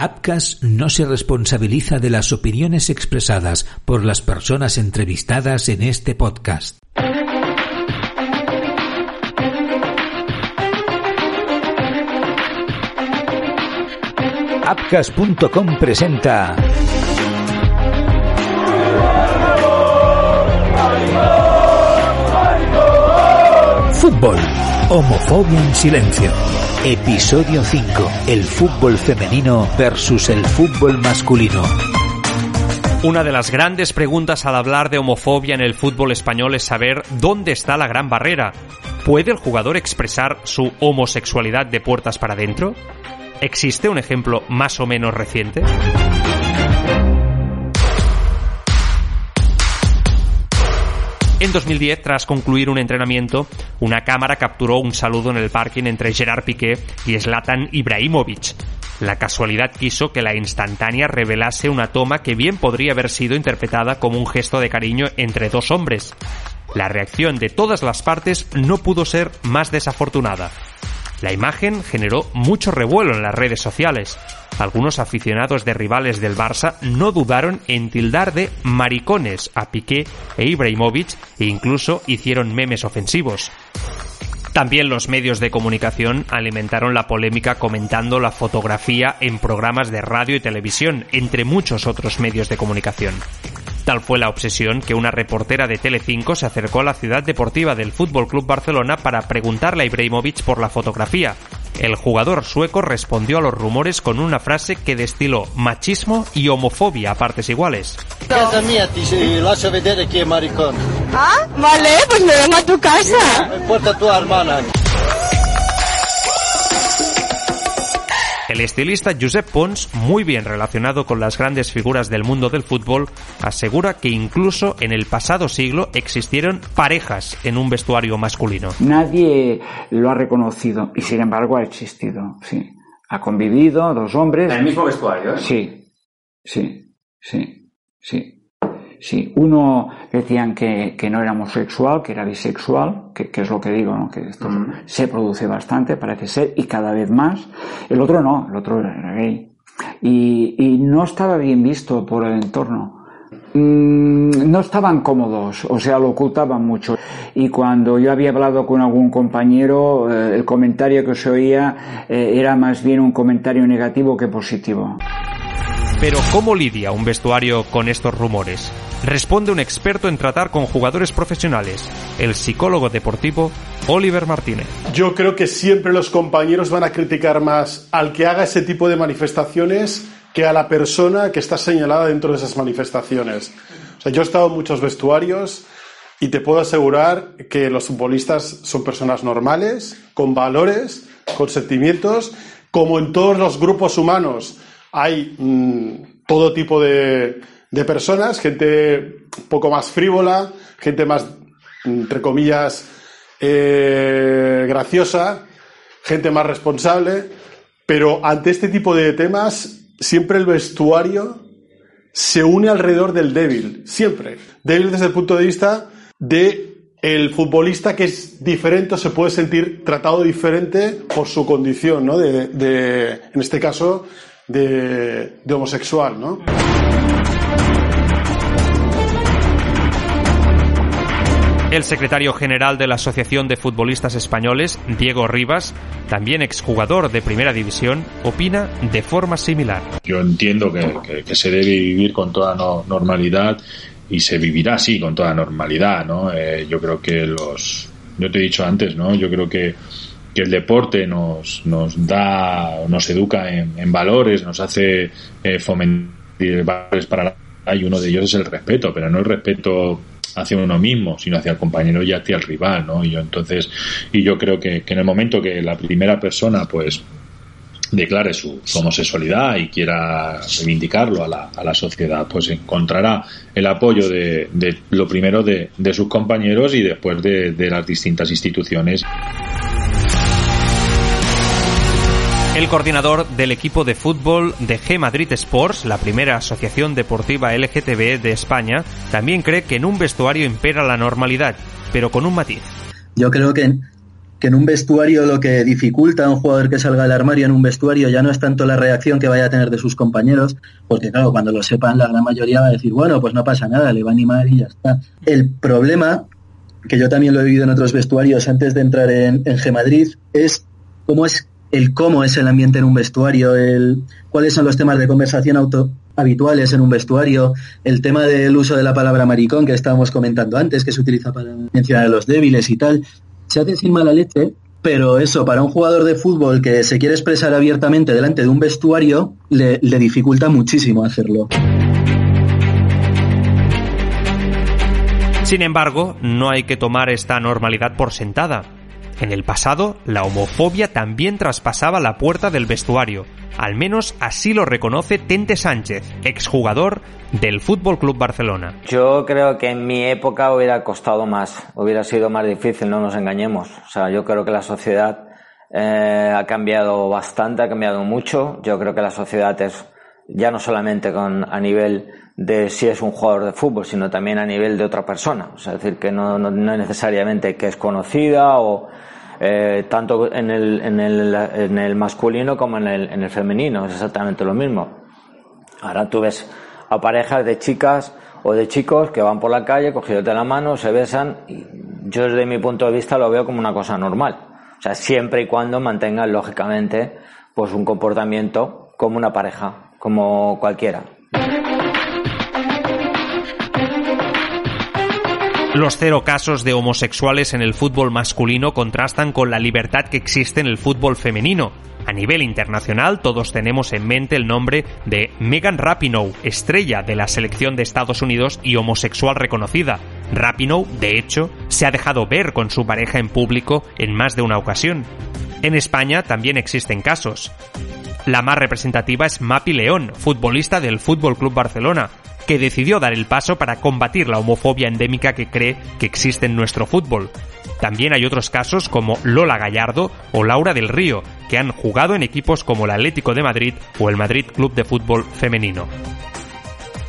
Apcas no se responsabiliza de las opiniones expresadas por las personas entrevistadas en este podcast. Apcas.com presenta Fútbol. Homofobia en silencio. Episodio 5. El fútbol femenino versus el fútbol masculino. Una de las grandes preguntas al hablar de homofobia en el fútbol español es saber dónde está la gran barrera. ¿Puede el jugador expresar su homosexualidad de puertas para adentro? ¿Existe un ejemplo más o menos reciente? En 2010, tras concluir un entrenamiento, una cámara capturó un saludo en el parking entre Gerard Piqué y Zlatan Ibrahimovic. La casualidad quiso que la instantánea revelase una toma que bien podría haber sido interpretada como un gesto de cariño entre dos hombres. La reacción de todas las partes no pudo ser más desafortunada. La imagen generó mucho revuelo en las redes sociales. Algunos aficionados de rivales del Barça no dudaron en tildar de maricones a Piqué e Ibrahimovic e incluso hicieron memes ofensivos. También los medios de comunicación alimentaron la polémica comentando la fotografía en programas de radio y televisión, entre muchos otros medios de comunicación. Tal fue la obsesión que una reportera de Telecinco se acercó a la ciudad deportiva del Fútbol Club Barcelona para preguntarle a Ibrahimovic por la fotografía. El jugador sueco respondió a los rumores con una frase que destiló machismo y homofobia a partes iguales. Casa mía, lascia vedere chi è maricón. Ah, vale, pues me vengo a tu casa. Tu hermana. El estilista Josep Pons, muy bien relacionado con las grandes figuras del mundo del fútbol, asegura que incluso en el pasado siglo existieron parejas en un vestuario masculino. Nadie lo ha reconocido y sin embargo ha existido, sí. Ha convivido dos hombres. ¿En el mismo vestuario? ¿eh? Sí, sí, sí, sí. Sí, uno decían que, que, no era homosexual, que era bisexual, que, que es lo que digo, ¿no? que esto se produce bastante, parece ser, y cada vez más. El otro no, el otro era gay. Y, y no estaba bien visto por el entorno. Mm, no estaban cómodos, o sea, lo ocultaban mucho. Y cuando yo había hablado con algún compañero, eh, el comentario que se oía eh, era más bien un comentario negativo que positivo. Pero ¿cómo lidia un vestuario con estos rumores? Responde un experto en tratar con jugadores profesionales, el psicólogo deportivo Oliver Martínez. Yo creo que siempre los compañeros van a criticar más al que haga ese tipo de manifestaciones que a la persona que está señalada dentro de esas manifestaciones. O sea, yo he estado en muchos vestuarios y te puedo asegurar que los futbolistas son personas normales, con valores, con sentimientos, como en todos los grupos humanos hay mm, todo tipo de, de personas, gente poco más frívola, gente más, entre comillas, eh, graciosa, gente más responsable, pero ante este tipo de temas siempre el vestuario se une alrededor del débil, siempre. Débil desde el punto de vista de el futbolista que es diferente o se puede sentir tratado diferente por su condición, ¿no? De, de en este caso, de, de homosexual, ¿no? El secretario general de la Asociación de Futbolistas Españoles, Diego Rivas, también exjugador de Primera División, opina de forma similar. Yo entiendo que, se debe vivir con toda no- normalidad y se vivirá así con toda normalidad, ¿no? Eh, yo creo que los, yo te he dicho antes, ¿no? Yo creo que, que el deporte nos, nos da, nos educa en, en valores, nos hace eh, fomentar valores para la y uno de ellos es el respeto, pero no el respeto hacia uno mismo, sino hacia el compañero y hacia el rival, ¿no? Y yo entonces, y yo creo que, que en el momento que la primera persona, pues, declare su, homosexualidad y quiera reivindicarlo a la, a la sociedad, pues encontrará el apoyo de, de lo primero de, de sus compañeros y después de, de las distintas instituciones. El coordinador del equipo de fútbol de G Madrid Sports, la primera asociación deportiva LGTB de España, también cree que en un vestuario impera la normalidad, pero con un matiz. Yo creo que que en un vestuario lo que dificulta a un jugador que salga del armario en un vestuario ya no es tanto la reacción que vaya a tener de sus compañeros, porque claro, cuando lo sepan la gran mayoría va a decir, bueno, pues no pasa nada, le va a animar y ya está. El problema, que yo también lo he vivido en otros vestuarios antes de entrar en, en G Madrid, es cómo es el cómo es el ambiente en un vestuario, el cuáles son los temas de conversación auto, habituales en un vestuario, el tema del uso de la palabra maricón que estábamos comentando antes, que se utiliza para mencionar a los débiles y tal, se hace sin mala leche, pero eso, para un jugador de fútbol que se quiere expresar abiertamente delante de un vestuario, le, le dificulta muchísimo hacerlo. Sin embargo, no hay que tomar esta normalidad por sentada. En el pasado, la homofobia también traspasaba la puerta del vestuario. Al menos así lo reconoce Tente Sánchez, exjugador del Fútbol Club Barcelona. Yo creo que en mi época hubiera costado más, hubiera sido más difícil, no nos engañemos. O sea, yo creo que la sociedad eh, ha cambiado bastante, ha cambiado mucho. Yo creo que la sociedad es ya no solamente con, a nivel de si es un jugador de fútbol, sino también a nivel de otra persona. O sea, es decir, que no, no, necesariamente que es conocida o eh, tanto en el, en, el, en el masculino como en el, en el femenino, es exactamente lo mismo. Ahora tú ves a parejas de chicas o de chicos que van por la calle cogiéndote la mano, se besan, y yo desde mi punto de vista lo veo como una cosa normal. O sea, siempre y cuando mantengan lógicamente pues un comportamiento como una pareja, como cualquiera. Los cero casos de homosexuales en el fútbol masculino contrastan con la libertad que existe en el fútbol femenino. A nivel internacional, todos tenemos en mente el nombre de Megan Rapinoe, estrella de la selección de Estados Unidos y homosexual reconocida. Rapinoe, de hecho, se ha dejado ver con su pareja en público en más de una ocasión. En España también existen casos. La más representativa es Mapi León, futbolista del Fútbol Club Barcelona, que decidió dar el paso para combatir la homofobia endémica que cree que existe en nuestro fútbol. También hay otros casos como Lola Gallardo o Laura del Río, que han jugado en equipos como el Atlético de Madrid o el Madrid Club de Fútbol Femenino.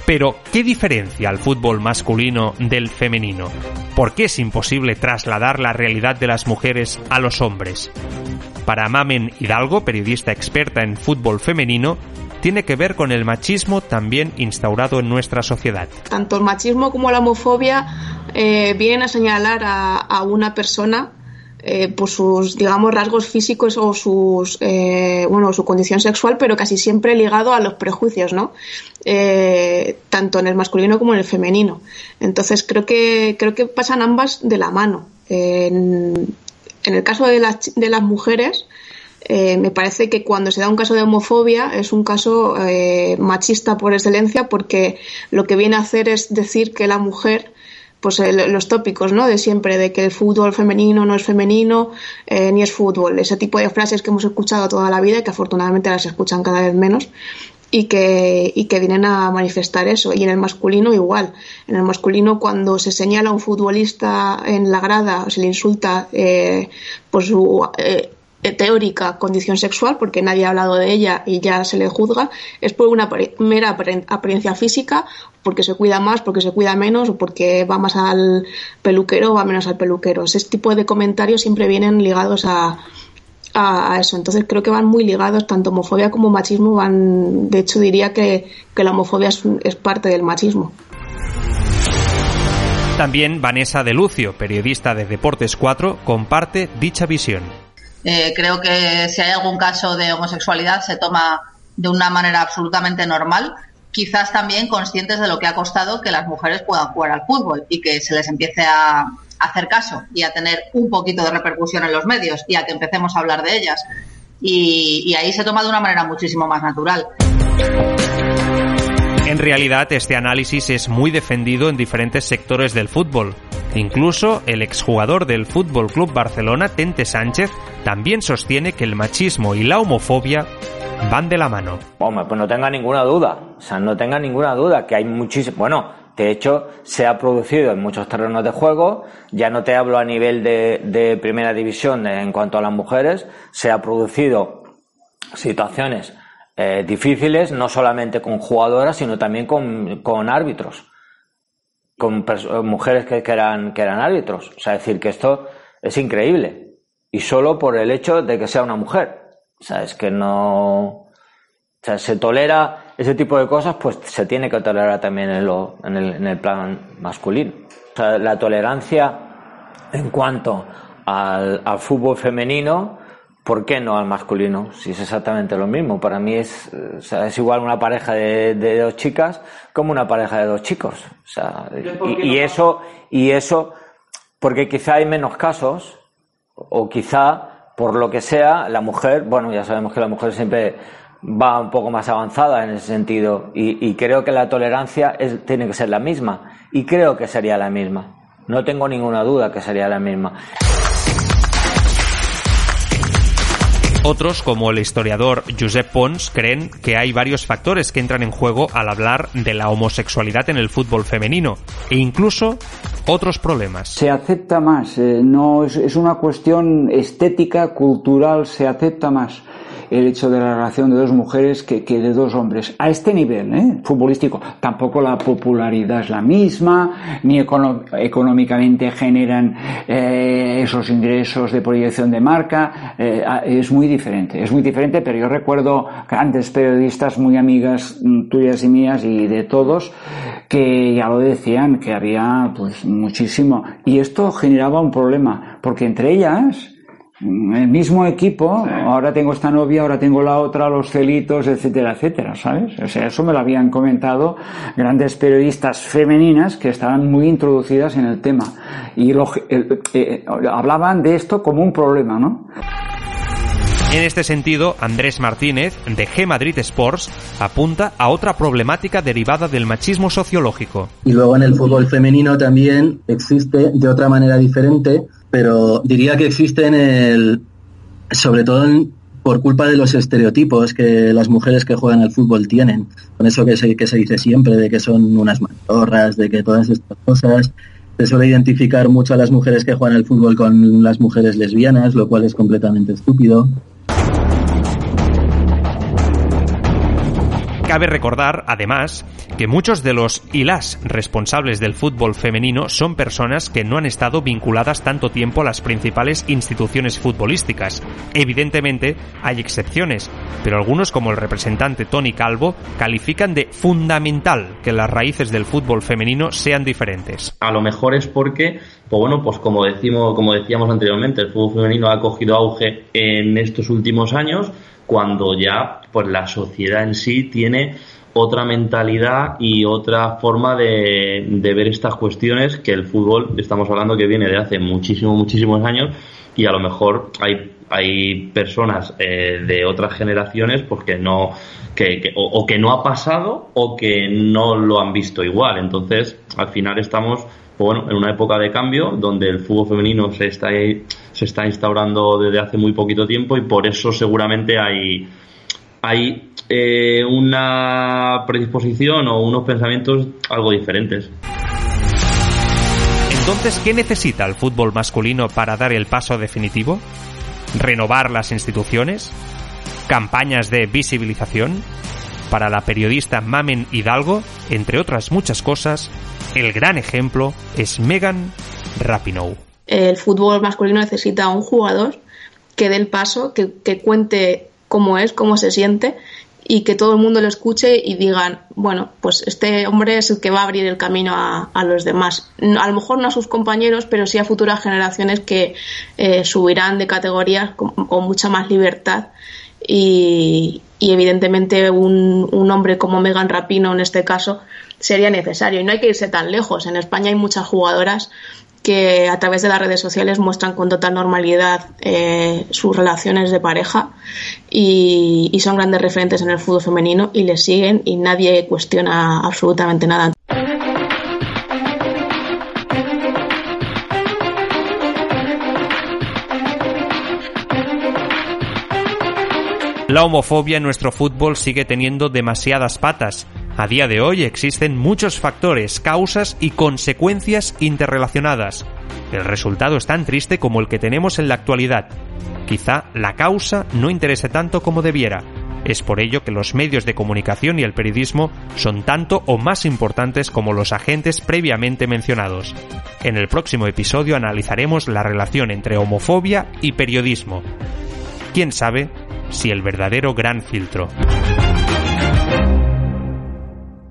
Pero, ¿qué diferencia al fútbol masculino del femenino? ¿Por qué es imposible trasladar la realidad de las mujeres a los hombres? Para Mamen Hidalgo, periodista experta en fútbol femenino, tiene que ver con el machismo también instaurado en nuestra sociedad. Tanto el machismo como la homofobia eh, vienen a señalar a, una persona eh, por sus digamos rasgos físicos o sus eh, bueno su condición sexual pero casi siempre ligado a los prejuicios no tanto en el masculino como en el femenino. Entonces creo que creo que pasan ambas de la mano en, el caso de las de las mujeres eh, me parece que cuando se da un caso de homofobia es un caso eh, machista por excelencia porque lo que viene a hacer es decir que la mujer pues los tópicos ¿no? de siempre de que el fútbol femenino no es femenino eh, ni es fútbol ese tipo de frases que hemos escuchado toda la vida y que afortunadamente las escuchan cada vez menos y que, y que vienen a manifestar eso. Y en el masculino igual. En el masculino cuando se señala a un futbolista en la grada, o se le insulta eh, por su eh, teórica condición sexual, porque nadie ha hablado de ella y ya se le juzga, es por una mera apariencia física, porque se cuida más, porque se cuida menos, o porque va más al peluquero o va menos al peluquero. Ese tipo de comentarios siempre vienen ligados a, a, eso. Entonces creo que van muy ligados, tanto homofobia como machismo van, de hecho diría que, que la homofobia es, es parte del machismo. También Vanessa de Lucio, periodista de Deportes 4, comparte dicha visión. Eh, creo que si hay algún caso de homosexualidad se toma de una manera absolutamente normal, quizás también conscientes de lo que ha costado que las mujeres puedan jugar al fútbol y que se les empiece a hacer caso y a tener un poquito de repercusión en los medios y a que empecemos a hablar de ellas. Y, y ahí se toma de una manera muchísimo más natural. En realidad, este análisis es muy defendido en diferentes sectores del fútbol. Incluso el exjugador del Fútbol Club Barcelona, Tente Sánchez, también sostiene que el machismo y la homofobia van de la mano. Hombre, pues no tenga ninguna duda. O sea, no tenga ninguna duda que hay muchísimo. Bueno, de hecho, se ha producido en muchos terrenos de juego. Ya no te hablo a nivel de, primera división en cuanto a las mujeres. Se ha producido situaciones eh, difíciles, no solamente con jugadoras, sino también con, árbitros, con mujeres que, que, eran, que eran árbitros. O sea, decir que esto es increíble. Y solo por el hecho de que sea una mujer. O sea, es que no. O sea, se tolera ese tipo de cosas, pues se tiene que tolerar también en, lo, en, el, en el plan masculino. O sea, la tolerancia en cuanto al, al fútbol femenino, ¿por qué no al masculino? Si es exactamente lo mismo. Para mí es, o sea, es igual una pareja de, de dos chicas como una pareja de dos chicos. O sea, y, y eso, y eso, porque quizá hay menos casos, o quizá, por lo que sea, la mujer, bueno, ya sabemos que la mujer siempre va un poco más avanzada en ese sentido, y, y creo que la tolerancia es, tiene que ser la misma, y creo que sería la misma. No tengo ninguna duda que sería la misma. Otros, como el historiador Josep Pons, creen que hay varios factores que entran en juego al hablar de la homosexualidad en el fútbol femenino e incluso otros problemas. Se acepta más, eh, no es, es una cuestión estética, cultural, se acepta más el hecho de la relación de dos mujeres que, de dos hombres. A este nivel, ¿eh? futbolístico, tampoco la popularidad es la misma, ni económicamente generan eh, esos ingresos de proyección de marca, eh, es muy diferente, es muy diferente, pero yo recuerdo grandes periodistas muy amigas mm, tuyas y mías y de todos que ya lo decían, que había pues muchísimo. Y esto generaba un problema, porque entre ellas, el mismo equipo, ahora tengo esta novia, ahora tengo la otra, los celitos, etcétera, etcétera, ¿sabes? O sea, eso me lo habían comentado grandes periodistas femeninas que estaban muy introducidas en el tema y lo, eh, eh, hablaban de esto como un problema, ¿no? En este sentido, Andrés Martínez, de G Madrid Sports, apunta a otra problemática derivada del machismo sociológico. Y luego en el fútbol femenino también existe de otra manera diferente pero diría que existe en el, sobre todo en, por culpa de los estereotipos que las mujeres que juegan al fútbol tienen, con eso que se, que se dice siempre, de que son unas mantorras, de que todas estas cosas, se suele identificar mucho a las mujeres que juegan al fútbol con las mujeres lesbianas, lo cual es completamente estúpido. Cabe recordar, además, que muchos de los y las responsables del fútbol femenino son personas que no han estado vinculadas tanto tiempo a las principales instituciones futbolísticas. Evidentemente, hay excepciones, pero algunos, como el representante Tony Calvo, califican de fundamental que las raíces del fútbol femenino sean diferentes. A lo mejor es porque pues bueno, pues como decimos, como decíamos anteriormente, el fútbol femenino ha cogido auge en estos últimos años, cuando ya pues la sociedad en sí tiene otra mentalidad y otra forma de, de, ver estas cuestiones que el fútbol, estamos hablando que viene de hace muchísimos, muchísimos años y a lo mejor hay, hay personas eh, de otras generaciones pues que no, que, que o, o, que no ha pasado o que no lo han visto igual. Entonces, al final estamos bueno, en una época de cambio donde el fútbol femenino se está, se está instaurando desde hace muy poquito tiempo y por eso seguramente hay, hay eh, una predisposición o unos pensamientos algo diferentes. Entonces, ¿qué necesita el fútbol masculino para dar el paso definitivo? ¿Renovar las instituciones? ¿Campañas de visibilización? Para la periodista Mamen Hidalgo, entre otras muchas cosas, el gran ejemplo es Megan Rapinoe. El fútbol masculino necesita un jugador que dé el paso, que, que, cuente cómo es, cómo se siente y que todo el mundo lo escuche y digan, bueno, pues este hombre es el que va a abrir el camino a, a los demás. A lo mejor no a sus compañeros, pero sí a futuras generaciones que eh, subirán de categorías con, con mucha más libertad y, y evidentemente un, un, hombre como Megan Rapino en este caso sería necesario y no hay que irse tan lejos. En España hay muchas jugadoras que a través de las redes sociales muestran con total normalidad eh, sus relaciones de pareja y, y son grandes referentes en el fútbol femenino y les siguen y nadie cuestiona absolutamente nada. La homofobia en nuestro fútbol sigue teniendo demasiadas patas. A día de hoy existen muchos factores, causas y consecuencias interrelacionadas. El resultado es tan triste como el que tenemos en la actualidad. Quizá la causa no interese tanto como debiera. Es por ello que los medios de comunicación y el periodismo son tanto o más importantes como los agentes previamente mencionados. En el próximo episodio analizaremos la relación entre homofobia y periodismo. ¿Quién sabe si el verdadero gran filtro?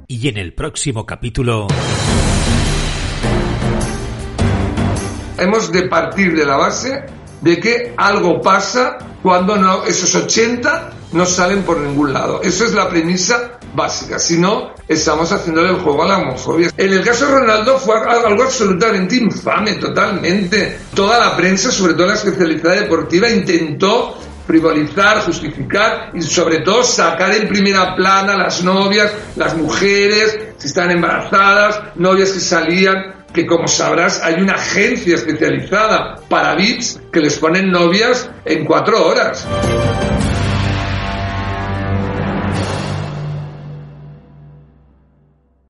Y en el próximo capítulo... Hemos de partir de la base de que algo pasa cuando no, esos 80 no salen por ningún lado. Esa es la premisa básica. Si no, estamos haciéndole el juego a la homofobia. En el caso de Ronaldo fue algo absolutamente infame, totalmente. Toda la prensa, sobre todo la especialidad deportiva, intentó frivolizar, justificar y sobre todo sacar en primera plana las novias, las mujeres, si están embarazadas, novias que salían que como sabrás hay una agencia especializada para bits que les ponen novias en cuatro horas.